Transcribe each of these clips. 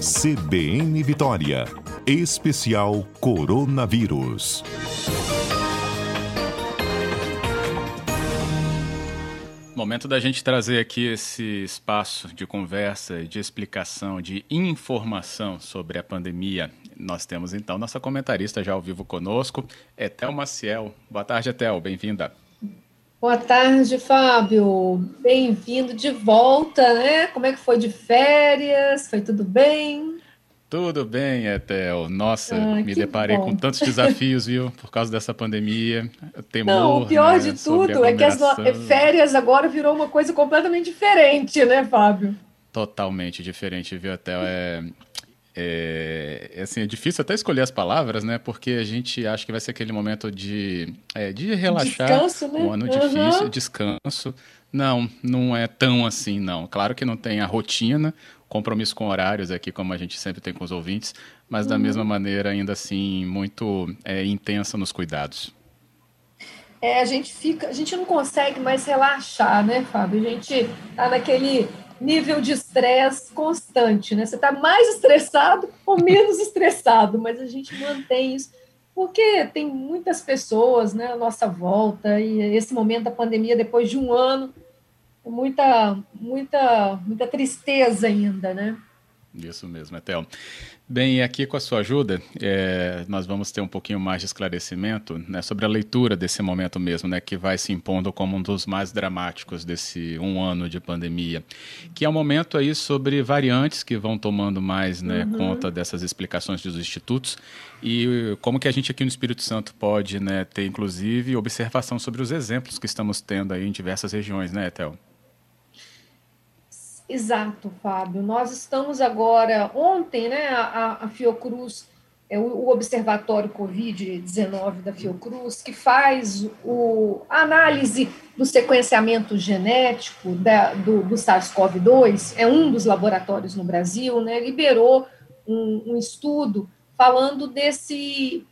CBN Vitória. Especial Coronavírus. Momento da gente trazer aqui esse espaço de conversa, de explicação, de informação sobre a pandemia. Nós temos então nossa comentarista já ao vivo conosco, Etel Maciel. Boa tarde, Etel, bem-vinda. Boa tarde, Fábio. Bem-vindo de volta, né? Como é que foi de férias? Foi tudo bem? Tudo bem, Etel. Nossa, ah, me deparei bom. com tantos desafios, viu? Por causa dessa pandemia. Temor, Não, o pior né, de tudo é que as férias agora virou uma coisa completamente diferente, né, Fábio? Totalmente diferente, viu, Etel? É, é, é, assim, é difícil até escolher as palavras, né? Porque a gente acha que vai ser aquele momento de, é, de relaxar. Descanso, né? Um ano uhum. difícil, descanso. Não, não é tão assim, não. Claro que não tem a rotina, compromisso com horários aqui, como a gente sempre tem com os ouvintes, mas uhum. da mesma maneira, ainda assim, muito é, intensa nos cuidados. É, a gente fica, a gente não consegue mais relaxar, né, Fábio? A gente tá naquele nível de estresse constante, né? Você está mais estressado ou menos estressado, mas a gente mantém isso porque tem muitas pessoas, né, à nossa volta e esse momento da pandemia depois de um ano, muita, muita, muita tristeza ainda, né? Isso mesmo, Etel. Bem, e aqui com a sua ajuda, é, nós vamos ter um pouquinho mais de esclarecimento né, sobre a leitura desse momento mesmo, né, que vai se impondo como um dos mais dramáticos desse um ano de pandemia, que é um momento aí sobre variantes que vão tomando mais né, uhum. conta dessas explicações dos institutos e como que a gente aqui no Espírito Santo pode né, ter, inclusive, observação sobre os exemplos que estamos tendo aí em diversas regiões, né, Etel? Exato, Fábio. Nós estamos agora, ontem, né, a, a Fiocruz, é o, o Observatório Covid-19 da Fiocruz, que faz o, a análise do sequenciamento genético da, do, do SARS-CoV-2, é um dos laboratórios no Brasil, né, liberou um, um estudo falando desse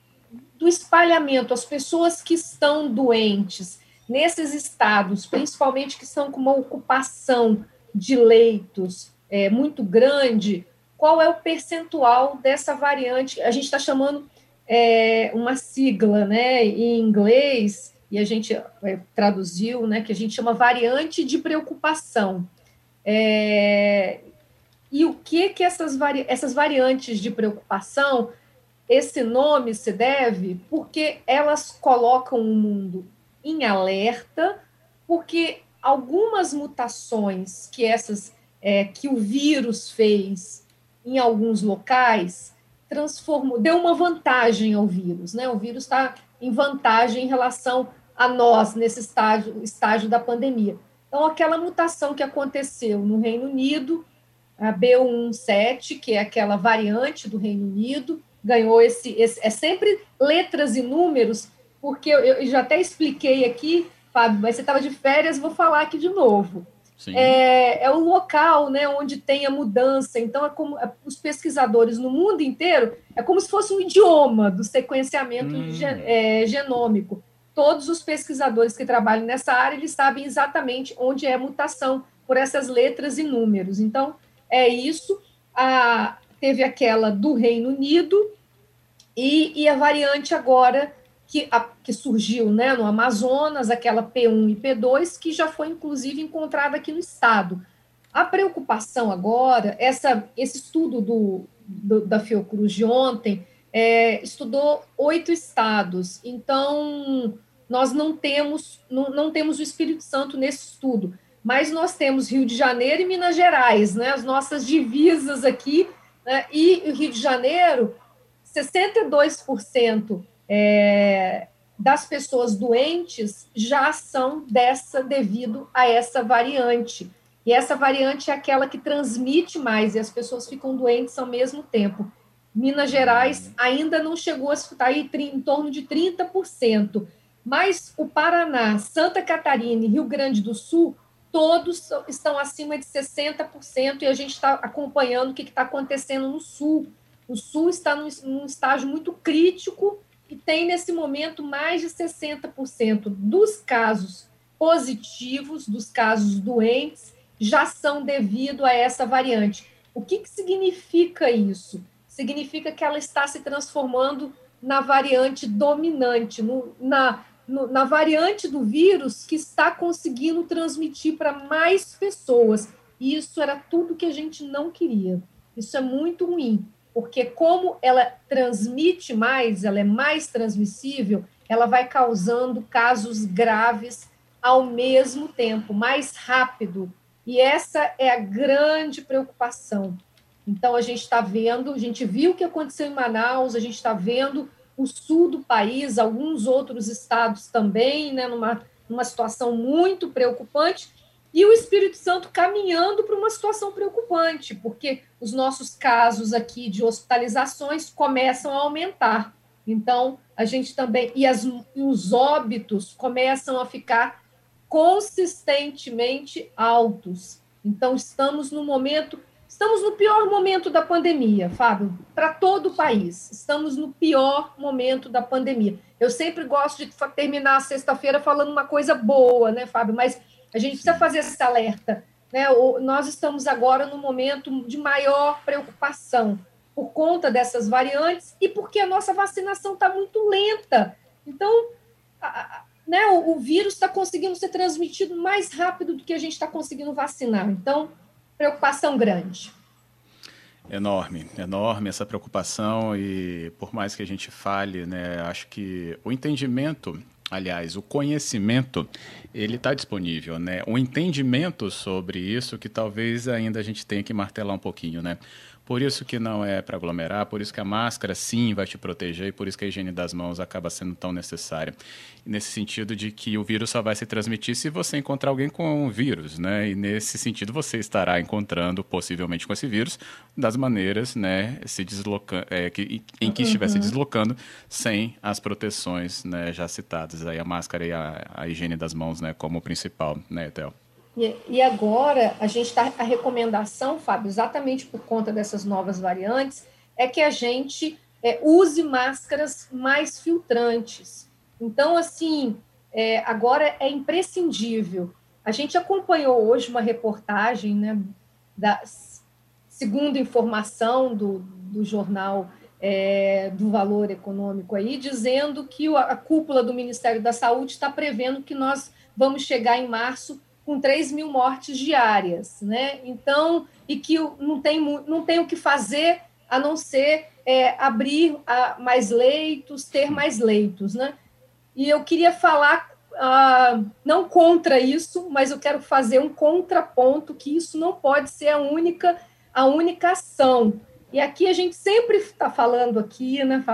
do espalhamento, as pessoas que estão doentes nesses estados, principalmente que estão com uma ocupação de leitos é, muito grande, qual é o percentual dessa variante? A gente está chamando é, uma sigla né, em inglês, e a gente é, traduziu, né, que a gente chama variante de preocupação. É, e o que que essas, vari essas variantes de preocupação, esse nome se deve porque elas colocam o mundo em alerta, porque algumas mutações que essas é, que o vírus fez em alguns locais transformou, deu uma vantagem ao vírus, né? O vírus está em vantagem em relação a nós nesse estágio, estágio da pandemia. Então, aquela mutação que aconteceu no Reino Unido, a B117, que é aquela variante do Reino Unido, ganhou esse, esse é sempre letras e números, porque eu, eu já até expliquei aqui Fábio, mas você estava de férias, vou falar aqui de novo. É, é o local né, onde tem a mudança. Então, é como é, os pesquisadores no mundo inteiro, é como se fosse um idioma do sequenciamento hum. é, genômico. Todos os pesquisadores que trabalham nessa área, eles sabem exatamente onde é a mutação por essas letras e números. Então, é isso. A, teve aquela do Reino Unido e, e a variante agora que, a, que surgiu né, no Amazonas, aquela P1 e P2, que já foi inclusive encontrada aqui no estado. A preocupação agora, essa, esse estudo do, do da Fiocruz de ontem, é, estudou oito estados, então nós não temos, não, não temos o Espírito Santo nesse estudo, mas nós temos Rio de Janeiro e Minas Gerais, né, as nossas divisas aqui, né, e o Rio de Janeiro, 62% é, das pessoas doentes já são dessa devido a essa variante. E essa variante é aquela que transmite mais e as pessoas ficam doentes ao mesmo tempo. Minas Gerais ainda não chegou a estar aí em torno de 30%, mas o Paraná, Santa Catarina e Rio Grande do Sul, todos estão acima de 60% e a gente está acompanhando o que está acontecendo no Sul. O Sul está num estágio muito crítico e tem nesse momento mais de 60% dos casos positivos, dos casos doentes, já são devido a essa variante. O que, que significa isso? Significa que ela está se transformando na variante dominante, no, na, no, na variante do vírus que está conseguindo transmitir para mais pessoas. E isso era tudo que a gente não queria. Isso é muito ruim, porque como ela transmite mais, ela é mais transmissível, ela vai causando casos graves ao mesmo tempo, mais rápido. E essa é a grande preocupação. Então, a gente está vendo, a gente viu o que aconteceu em Manaus, a gente está vendo o sul do país, alguns outros estados também, né, numa, numa situação muito preocupante, e o Espírito Santo caminhando para uma situação preocupante, porque os nossos casos aqui de hospitalizações começam a aumentar. Então, a gente também. E, as, e os óbitos começam a ficar consistentemente altos. Então, estamos no momento Estamos no pior momento da pandemia, Fábio, para todo o país. Estamos no pior momento da pandemia. Eu sempre gosto de terminar a sexta-feira falando uma coisa boa, né, Fábio? Mas a gente precisa fazer esse alerta. Né? Nós estamos agora no momento de maior preocupação por conta dessas variantes e porque a nossa vacinação está muito lenta. Então, a, né, o, o vírus está conseguindo ser transmitido mais rápido do que a gente está conseguindo vacinar. Então, preocupação grande. Enorme, enorme essa preocupação e por mais que a gente fale, né, acho que o entendimento, aliás, o conhecimento, ele está disponível, né? O entendimento sobre isso que talvez ainda a gente tenha que martelar um pouquinho, né? Por isso que não é para aglomerar, por isso que a máscara sim vai te proteger e por isso que a higiene das mãos acaba sendo tão necessária. Nesse sentido de que o vírus só vai se transmitir se você encontrar alguém com o vírus, né? E nesse sentido você estará encontrando possivelmente com esse vírus das maneiras, né, se deslocando, é, que, em que estiver uhum. se deslocando sem as proteções, né, já citadas aí a máscara e a, a higiene das mãos, né, como principal, né, Etel? E, e agora a gente está a recomendação, Fábio, exatamente por conta dessas novas variantes, é que a gente é, use máscaras mais filtrantes. Então, assim, é, agora é imprescindível. A gente acompanhou hoje uma reportagem, né, da segundo informação do, do jornal é, do Valor Econômico aí, dizendo que a cúpula do Ministério da Saúde está prevendo que nós vamos chegar em março com 3 mil mortes diárias, né? Então, e que não tem, não tem o que fazer a não ser é, abrir a, mais leitos, ter mais leitos, né? E eu queria falar, uh, não contra isso, mas eu quero fazer um contraponto que isso não pode ser a única, a única ação. E aqui a gente sempre está falando aqui, né,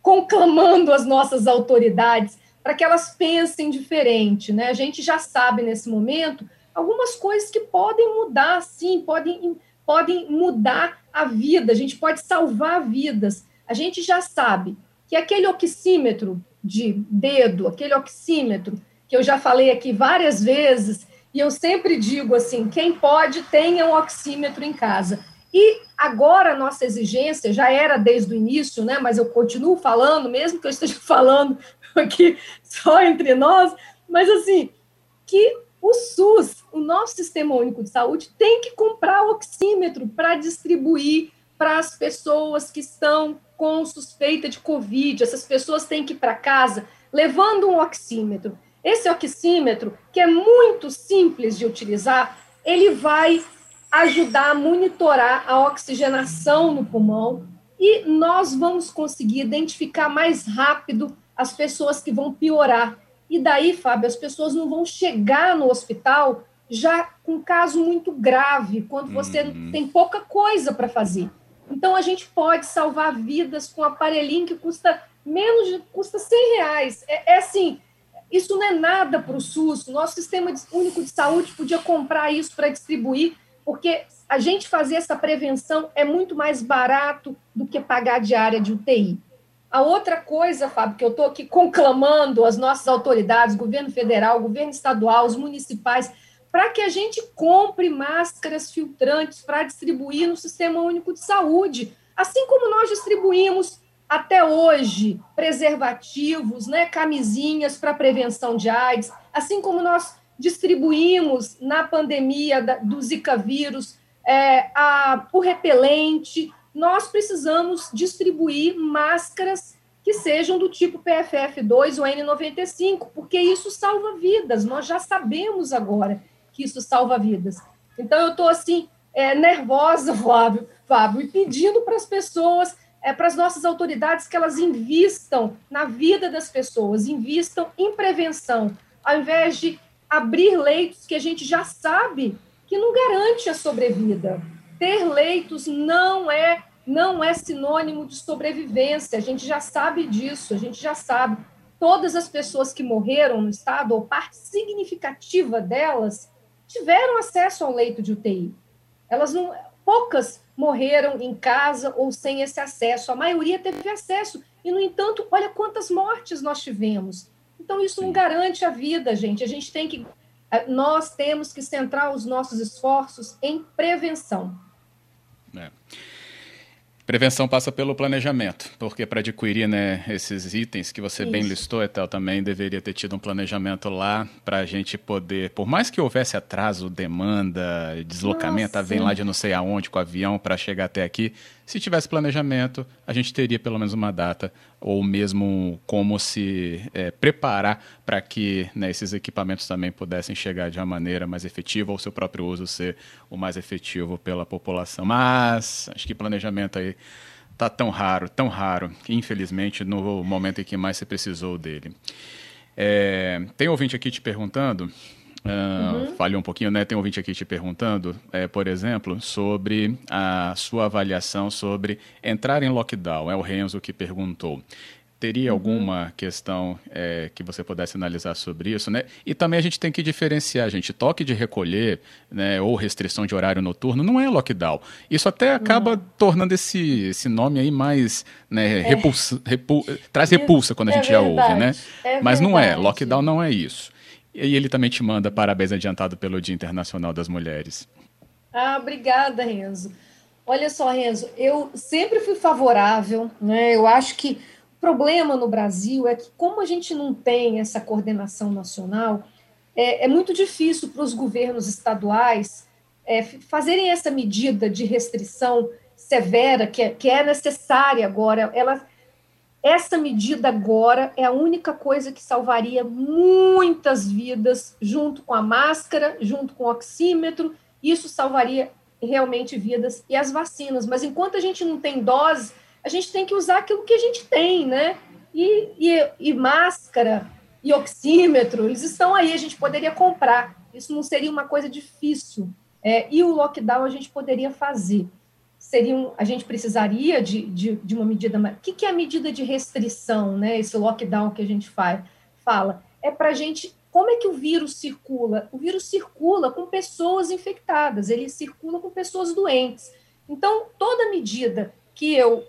conclamando as nossas autoridades para que elas pensem diferente. Né? A gente já sabe nesse momento algumas coisas que podem mudar, sim, podem, podem mudar a vida, a gente pode salvar vidas. A gente já sabe que aquele oxímetro de dedo, aquele oxímetro que eu já falei aqui várias vezes, e eu sempre digo assim: quem pode, tenha um oxímetro em casa. E agora nossa exigência já era desde o início, né? Mas eu continuo falando, mesmo que eu esteja falando aqui só entre nós, mas assim, que o SUS, o nosso Sistema Único de Saúde, tem que comprar oxímetro para distribuir para as pessoas que estão com suspeita de Covid. Essas pessoas têm que ir para casa levando um oxímetro. Esse oxímetro, que é muito simples de utilizar, ele vai ajudar a monitorar a oxigenação no pulmão e nós vamos conseguir identificar mais rápido as pessoas que vão piorar. E daí, Fábio, as pessoas não vão chegar no hospital já com um caso muito grave, quando você uhum. tem pouca coisa para fazer. Então, a gente pode salvar vidas com um aparelhinho que custa menos de custa 100 reais. É, é assim, isso não é nada para o SUS. Nosso sistema único de saúde podia comprar isso para distribuir, porque a gente fazer essa prevenção é muito mais barato do que pagar diária de UTI. A outra coisa, Fábio, que eu estou aqui conclamando as nossas autoridades, governo federal, governo estadual, os municipais, para que a gente compre máscaras filtrantes para distribuir no Sistema Único de Saúde, assim como nós distribuímos até hoje preservativos, né, camisinhas para prevenção de AIDS, assim como nós distribuímos na pandemia do Zika vírus é, a, o repelente. Nós precisamos distribuir máscaras que sejam do tipo PFF2 ou N95, porque isso salva vidas. Nós já sabemos agora que isso salva vidas. Então, eu estou assim, é, nervosa, Fábio, Fábio, e pedindo para as pessoas, é, para as nossas autoridades, que elas invistam na vida das pessoas, invistam em prevenção, ao invés de abrir leitos que a gente já sabe que não garante a sobrevida. Ter leitos não é não é sinônimo de sobrevivência. A gente já sabe disso, a gente já sabe. Todas as pessoas que morreram no estado, ou parte significativa delas, tiveram acesso ao leito de UTI. Elas não, poucas morreram em casa ou sem esse acesso. A maioria teve acesso. E, no entanto, olha quantas mortes nós tivemos. Então, isso não garante a vida, gente. A gente tem que. Nós temos que centrar os nossos esforços em prevenção. Prevenção passa pelo planejamento, porque para adquirir né, esses itens que você Isso. bem listou, Etel, também deveria ter tido um planejamento lá para a gente poder, por mais que houvesse atraso, demanda, deslocamento, vem lá de não sei aonde com o avião para chegar até aqui, se tivesse planejamento, a gente teria pelo menos uma data ou mesmo como se é, preparar para que né, esses equipamentos também pudessem chegar de uma maneira mais efetiva ou seu próprio uso ser o mais efetivo pela população. Mas acho que planejamento aí tá tão raro, tão raro, que infelizmente no momento em que mais se precisou dele. É, tem ouvinte aqui te perguntando Uh, uhum. Falhou um pouquinho, né? Tem um ouvinte aqui te perguntando, é, por exemplo, sobre a sua avaliação sobre entrar em lockdown. É o Renzo que perguntou. Teria uhum. alguma questão é, que você pudesse analisar sobre isso, né? E também a gente tem que diferenciar, gente. Toque de recolher, né, ou restrição de horário noturno, não é lockdown. Isso até acaba tornando esse, esse nome aí mais, né, é. repulsa, repul traz repulsa quando a é gente já ouve, né? É Mas não é. Lockdown não é isso. E ele também te manda parabéns adiantado pelo Dia Internacional das Mulheres. Ah, obrigada, Renzo. Olha só, Renzo, eu sempre fui favorável, né? Eu acho que o problema no Brasil é que, como a gente não tem essa coordenação nacional, é, é muito difícil para os governos estaduais é, fazerem essa medida de restrição severa que é, que é necessária agora. Ela essa medida agora é a única coisa que salvaria muitas vidas, junto com a máscara, junto com o oxímetro. Isso salvaria realmente vidas e as vacinas. Mas enquanto a gente não tem dose, a gente tem que usar aquilo que a gente tem, né? E, e, e máscara e oxímetro, eles estão aí, a gente poderia comprar. Isso não seria uma coisa difícil. É, e o lockdown a gente poderia fazer seriam, a gente precisaria de, de, de uma medida. O que, que é a medida de restrição, né? Esse lockdown que a gente faz, fala? É para a gente. Como é que o vírus circula? O vírus circula com pessoas infectadas, ele circula com pessoas doentes. Então, toda medida que eu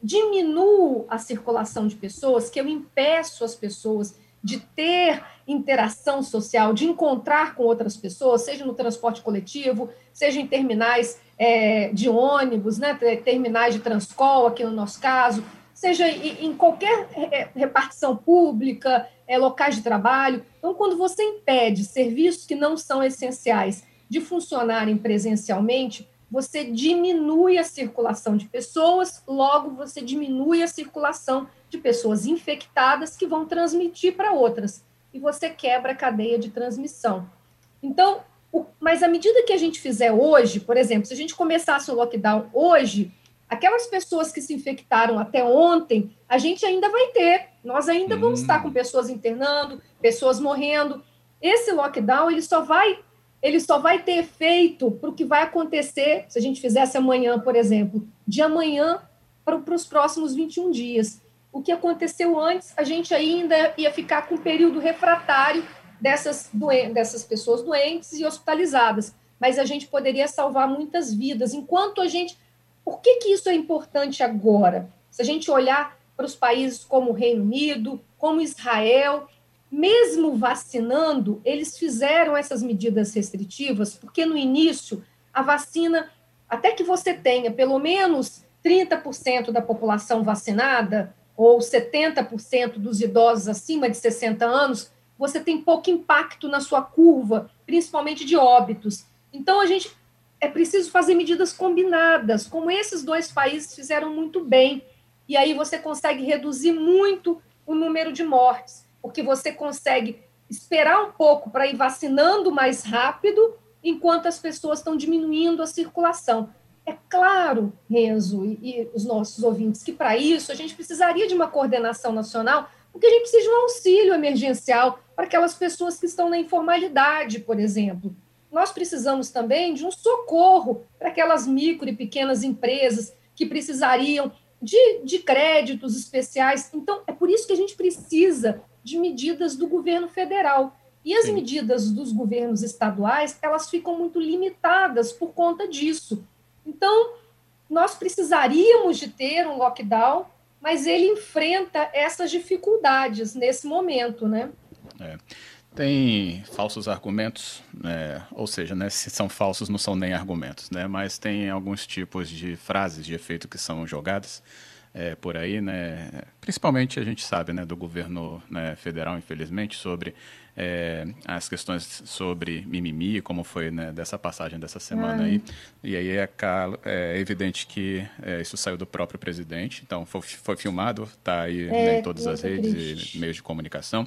diminuo a circulação de pessoas, que eu impeço as pessoas de ter interação social, de encontrar com outras pessoas, seja no transporte coletivo, seja em terminais é, de ônibus, né, terminais de transcol, aqui no nosso caso, seja em, qualquer repartição pública, é, locais de trabalho. Então, quando você impede serviços que não são essenciais de funcionarem presencialmente, você diminui a circulação de pessoas, logo você diminui a circulação de pessoas infectadas que vão transmitir para outras, e você quebra a cadeia de transmissão. Então, o, mas à medida que a gente fizer hoje, por exemplo, se a gente começasse o lockdown hoje, aquelas pessoas que se infectaram até ontem, a gente ainda vai ter. Nós ainda hum. vamos estar com pessoas internando, pessoas morrendo. Esse lockdown ele só vai ele só vai ter efeito para o que vai acontecer se a gente fizesse amanhã, por exemplo, de amanhã para, para os próximos 21 dias. O que aconteceu antes, a gente ainda ia ficar com período refratário dessas, dessas pessoas doentes e hospitalizadas, mas a gente poderia salvar muitas vidas. Enquanto a gente. Por que, que isso é importante agora? Se a gente olhar para os países como o Reino Unido, como Israel, mesmo vacinando, eles fizeram essas medidas restritivas, porque no início a vacina, até que você tenha pelo menos 30% da população vacinada, ou 70% dos idosos acima de 60 anos, você tem pouco impacto na sua curva, principalmente de óbitos. Então, a gente é preciso fazer medidas combinadas, como esses dois países fizeram muito bem. E aí você consegue reduzir muito o número de mortes, porque você consegue esperar um pouco para ir vacinando mais rápido, enquanto as pessoas estão diminuindo a circulação. É claro, Renzo e, e os nossos ouvintes, que para isso a gente precisaria de uma coordenação nacional, porque a gente precisa de um auxílio emergencial para aquelas pessoas que estão na informalidade, por exemplo. Nós precisamos também de um socorro para aquelas micro e pequenas empresas que precisariam de, de créditos especiais. Então, é por isso que a gente precisa de medidas do governo federal. E as medidas dos governos estaduais, elas ficam muito limitadas por conta disso. Então, nós precisaríamos de ter um lockdown, mas ele enfrenta essas dificuldades nesse momento, né? É. Tem falsos argumentos, né? ou seja, né, se são falsos não são nem argumentos, né? mas tem alguns tipos de frases de efeito que são jogadas é, por aí, né? principalmente a gente sabe né, do governo né, federal, infelizmente, sobre é, as questões sobre mimimi, como foi né, dessa passagem dessa semana aí. E aí é, é evidente que é, isso saiu do próprio presidente, então foi, foi filmado, está aí né, em todas as redes triste. e meios de comunicação.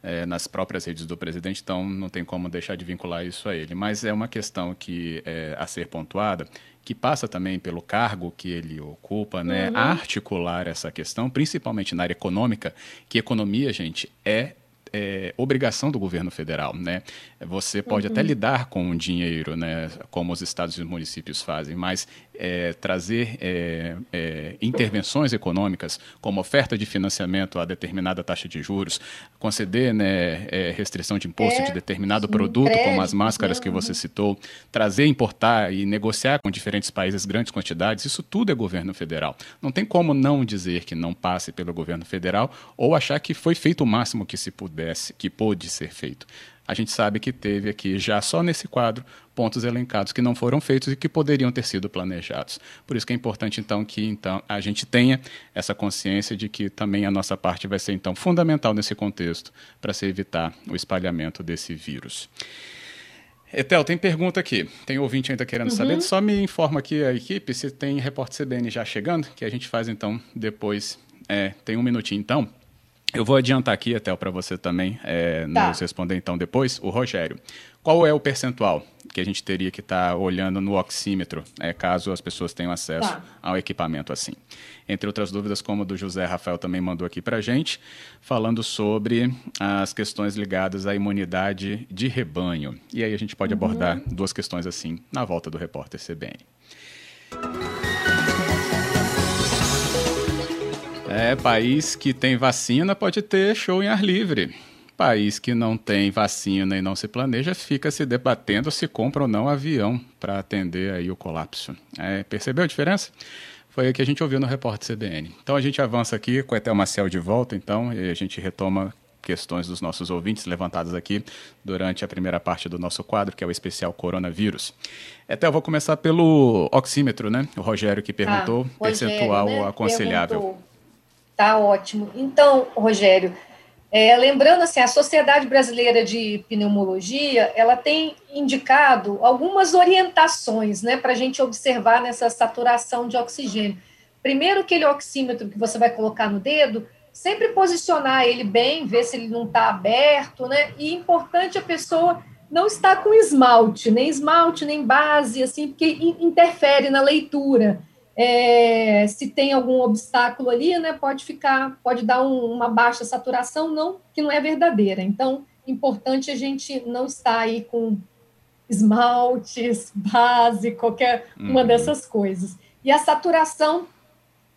É, nas próprias redes do presidente, então não tem como deixar de vincular isso a ele. Mas é uma questão que é a ser pontuada, que passa também pelo cargo que ele ocupa, né, uhum. articular essa questão, principalmente na área econômica, que economia, gente, é é, obrigação do governo federal, né? Você pode uhum. até lidar com o dinheiro, né, como os estados e os municípios fazem, mas é, trazer é, é, intervenções econômicas, como oferta de financiamento a determinada taxa de juros, conceder né, é, restrição de imposto de é, determinado produto, como as máscaras que você citou, trazer, importar e negociar com diferentes países grandes quantidades, isso tudo é governo federal. Não tem como não dizer que não passe pelo governo federal ou achar que foi feito o máximo que se pudesse, que pôde ser feito a gente sabe que teve aqui, já só nesse quadro, pontos elencados que não foram feitos e que poderiam ter sido planejados. Por isso que é importante, então, que então, a gente tenha essa consciência de que também a nossa parte vai ser, então, fundamental nesse contexto para se evitar o espalhamento desse vírus. Etel, tem pergunta aqui. Tem ouvinte ainda querendo uhum. saber. Só me informa aqui a equipe se tem repórter CBN já chegando, que a gente faz então depois. É, tem um minutinho então. Eu vou adiantar aqui, até para você também é, tá. nos responder então depois. O Rogério, qual é o percentual que a gente teria que estar tá olhando no oxímetro, é, caso as pessoas tenham acesso tá. ao equipamento assim? Entre outras dúvidas, como o do José Rafael também mandou aqui para a gente, falando sobre as questões ligadas à imunidade de rebanho. E aí a gente pode uhum. abordar duas questões assim na volta do repórter CBN. É, país que tem vacina pode ter show em ar livre. País que não tem vacina e não se planeja fica se debatendo se compra ou não avião para atender aí o colapso. É, percebeu a diferença? Foi o que a gente ouviu no repórter CBN. Então a gente avança aqui com o Etel Marcel de volta, então, e a gente retoma questões dos nossos ouvintes levantadas aqui durante a primeira parte do nosso quadro, que é o especial coronavírus. Até eu vou começar pelo oxímetro, né? O Rogério que perguntou, ah, percentual Rogério, né? aconselhável. Perguntou. Tá ótimo. Então, Rogério, é, lembrando assim, a Sociedade Brasileira de Pneumologia, ela tem indicado algumas orientações, né, para a gente observar nessa saturação de oxigênio. Primeiro, aquele oxímetro que você vai colocar no dedo, sempre posicionar ele bem, ver se ele não está aberto, né? E importante a pessoa não estar com esmalte, nem esmalte, nem base, assim, porque interfere na leitura. É, se tem algum obstáculo ali, né, pode ficar, pode dar um, uma baixa saturação, não que não é verdadeira. Então, importante a gente não estar aí com esmaltes, base, qualquer uhum. uma dessas coisas. E a saturação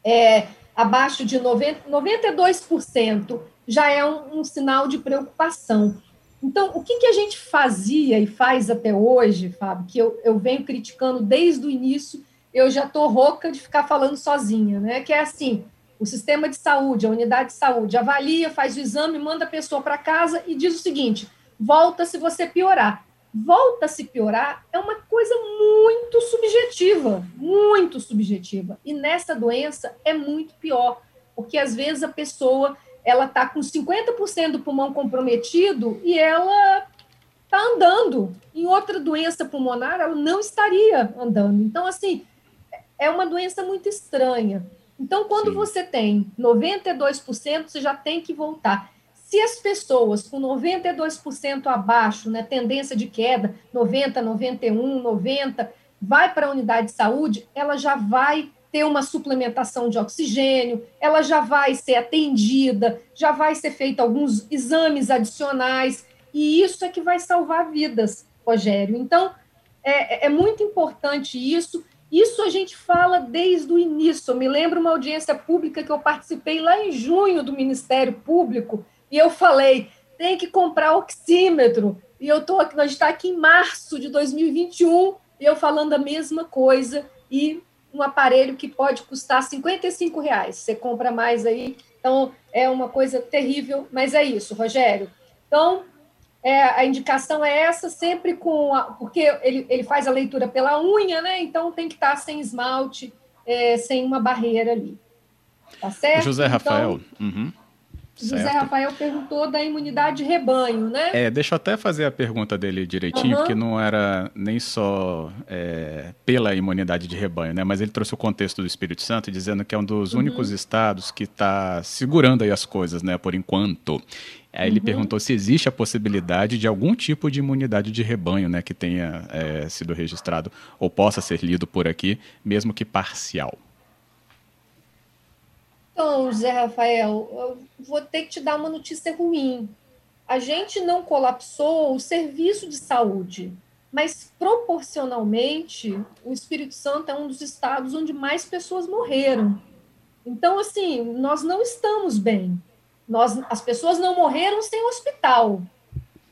é abaixo de 90, 92% já é um, um, sinal de preocupação. Então, o que, que a gente fazia e faz até hoje, Fábio, que eu, eu venho criticando desde o início eu já estou rouca de ficar falando sozinha, né? Que é assim: o sistema de saúde, a unidade de saúde, avalia, faz o exame, manda a pessoa para casa e diz o seguinte: volta se você piorar. Volta se piorar é uma coisa muito subjetiva, muito subjetiva. E nessa doença é muito pior, porque às vezes a pessoa ela está com 50% do pulmão comprometido e ela está andando. Em outra doença pulmonar, ela não estaria andando. Então, assim, é uma doença muito estranha. Então, quando Sim. você tem 92%, você já tem que voltar. Se as pessoas com 92% abaixo, né, tendência de queda, 90, 91, 90, vai para a unidade de saúde, ela já vai ter uma suplementação de oxigênio, ela já vai ser atendida, já vai ser feito alguns exames adicionais, e isso é que vai salvar vidas, Rogério. Então, é, é muito importante isso. Isso a gente fala desde o início. Eu me lembro uma audiência pública que eu participei lá em junho do Ministério Público, e eu falei: tem que comprar oxímetro. E eu tô aqui, nós está aqui em março de 2021, e eu falando a mesma coisa, e um aparelho que pode custar 55 reais. Você compra mais aí. Então, é uma coisa terrível, mas é isso, Rogério. Então, é, a indicação é essa, sempre com. A, porque ele, ele faz a leitura pela unha, né? Então tem que estar sem esmalte, é, sem uma barreira ali. Tá certo? José Rafael. Então, uhum. José certo. Rafael perguntou da imunidade de rebanho, né? É, deixa eu até fazer a pergunta dele direitinho, uhum. porque não era nem só é, pela imunidade de rebanho, né? Mas ele trouxe o contexto do Espírito Santo, dizendo que é um dos uhum. únicos estados que está segurando aí as coisas, né? Por enquanto. Aí ele uhum. perguntou se existe a possibilidade de algum tipo de imunidade de rebanho, né? Que tenha é, sido registrado ou possa ser lido por aqui, mesmo que parcial. Então, José Rafael, eu vou ter que te dar uma notícia ruim. A gente não colapsou o serviço de saúde, mas proporcionalmente o Espírito Santo é um dos estados onde mais pessoas morreram. Então, assim, nós não estamos bem. Nós, as pessoas não morreram sem hospital.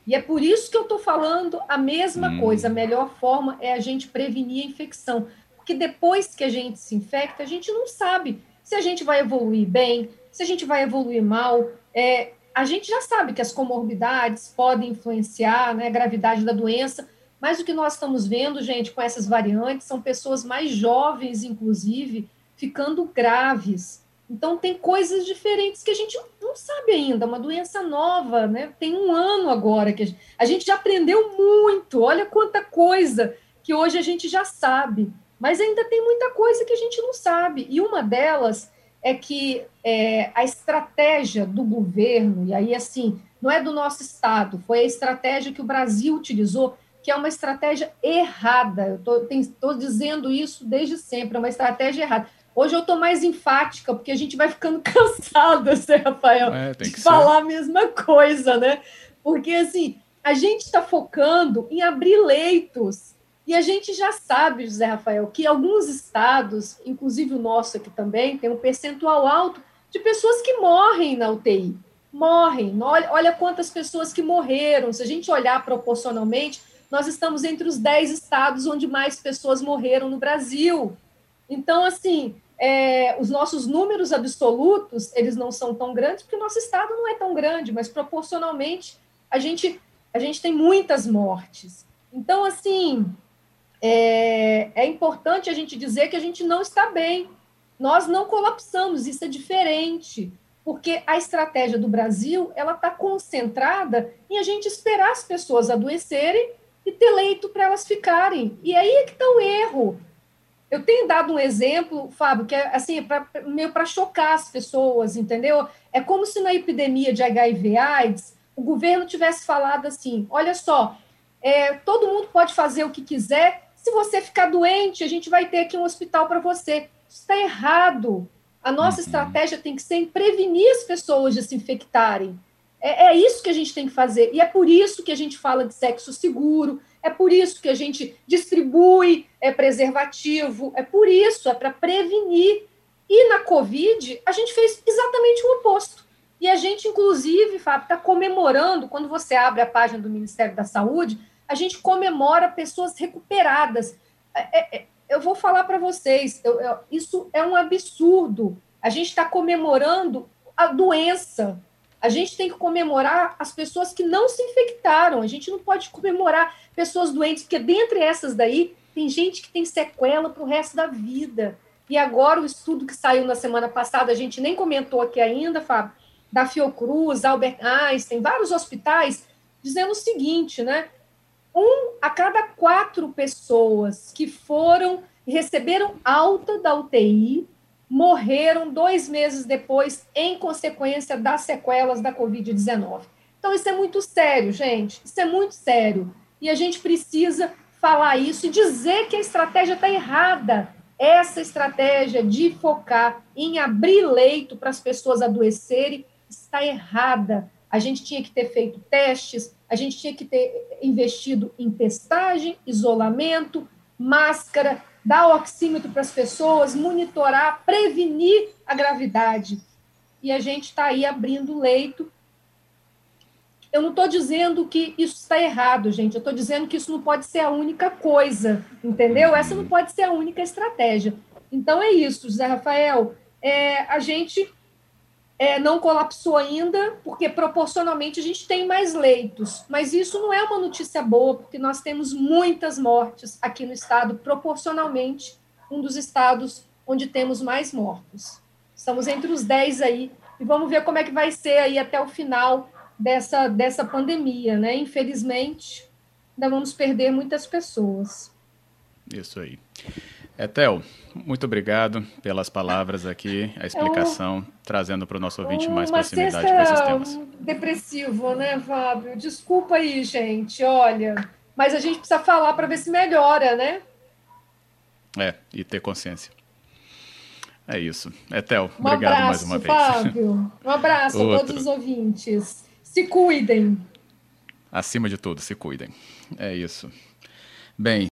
E é por isso que eu estou falando a mesma hum. coisa. A melhor forma é a gente prevenir a infecção. Porque depois que a gente se infecta, a gente não sabe se a gente vai evoluir bem, se a gente vai evoluir mal. É, a gente já sabe que as comorbidades podem influenciar né, a gravidade da doença, mas o que nós estamos vendo, gente, com essas variantes, são pessoas mais jovens, inclusive, ficando graves. Então, tem coisas diferentes que a gente não sabe ainda, uma doença nova, né? Tem um ano agora que a gente, a gente já aprendeu muito, olha quanta coisa que hoje a gente já sabe. Mas ainda tem muita coisa que a gente não sabe. E uma delas é que é, a estratégia do governo, e aí, assim, não é do nosso Estado, foi a estratégia que o Brasil utilizou, que é uma estratégia errada. Eu estou dizendo isso desde sempre, é uma estratégia errada. Hoje eu estou mais enfática, porque a gente vai ficando cansado, Zé Rafael, é, de falar ser. a mesma coisa, né? Porque, assim, a gente está focando em abrir leitos e a gente já sabe, José Rafael, que alguns estados, inclusive o nosso aqui também, tem um percentual alto de pessoas que morrem na UTI. Morrem. Olha, olha quantas pessoas que morreram. Se a gente olhar proporcionalmente, nós estamos entre os 10 estados onde mais pessoas morreram no Brasil. Então, assim, é, os nossos números absolutos, eles não são tão grandes, porque o nosso estado não é tão grande, mas proporcionalmente a gente, a gente tem muitas mortes. Então, assim, é, é importante a gente dizer que a gente não está bem. Nós não colapsamos, isso é diferente, porque a estratégia do Brasil ela está concentrada em a gente esperar as pessoas adoecerem e ter leito para elas ficarem. E aí é que está o erro. Eu tenho dado um exemplo, Fábio, que é assim, pra, meio para chocar as pessoas, entendeu? É como se na epidemia de HIV/AIDS o governo tivesse falado assim: olha só, é, todo mundo pode fazer o que quiser, se você ficar doente, a gente vai ter aqui um hospital para você. Isso está errado. A nossa uhum. estratégia tem que ser em prevenir as pessoas de se infectarem. É, é, isso que a gente tem que fazer. E é por isso que a gente fala de sexo seguro, é por isso que a gente distribui é, preservativo, é por isso, é para prevenir. E na Covid, a gente fez exatamente o oposto. E a gente, inclusive, Fábio, está comemorando, quando você abre a página do Ministério da Saúde, a gente comemora pessoas recuperadas. É, é, é eu vou falar para vocês, eu, eu, isso é um absurdo. A gente está comemorando a doença. A gente tem que comemorar as pessoas que não se infectaram. A gente não pode comemorar pessoas doentes, porque dentre essas daí, tem gente que tem sequela para o resto da vida. E agora o estudo que saiu na semana passada, a gente nem comentou aqui ainda, Fábio, da Fiocruz, Albert Einstein, vários hospitais, dizendo o seguinte, né? um a cada quatro pessoas que foram receberam alta da UTI morreram dois meses depois em consequência das sequelas da Covid-19. Então, isso é muito sério, gente. Isso é muito sério. E a gente precisa falar isso e dizer que a estratégia está errada. Essa estratégia de focar em abrir leito para as pessoas adoecerem está errada. A gente tinha que ter feito testes, a gente tinha que ter investido em testagem, isolamento, máscara, dar oxímetro para as pessoas, monitorar, prevenir a gravidade. E a gente está aí abrindo leito. Eu não estou dizendo que isso está errado, gente. Eu estou dizendo que isso não pode ser a única coisa, entendeu? Essa não pode ser a única estratégia. Então é isso, José Rafael. É, a gente é, não colapsou ainda, porque proporcionalmente a gente tem mais leitos. Mas isso não é uma notícia boa, porque nós temos muitas mortes aqui no estado, proporcionalmente, um dos estados onde temos mais mortos. Estamos entre os 10 aí, e vamos ver como é que vai ser aí até o final dessa, dessa pandemia, né? Infelizmente, ainda vamos perder muitas pessoas. Isso aí. Etel, muito obrigado pelas palavras aqui, a explicação, é um, trazendo para o nosso ouvinte mais proximidade com esses temas. depressivo, né, Fábio? Desculpa aí, gente, olha, mas a gente precisa falar para ver se melhora, né? É, e ter consciência. É isso. Etel, um obrigado abraço, mais uma vez. Fábio. Um abraço a todos os ouvintes. Se cuidem. Acima de tudo, se cuidem. É isso. Bem,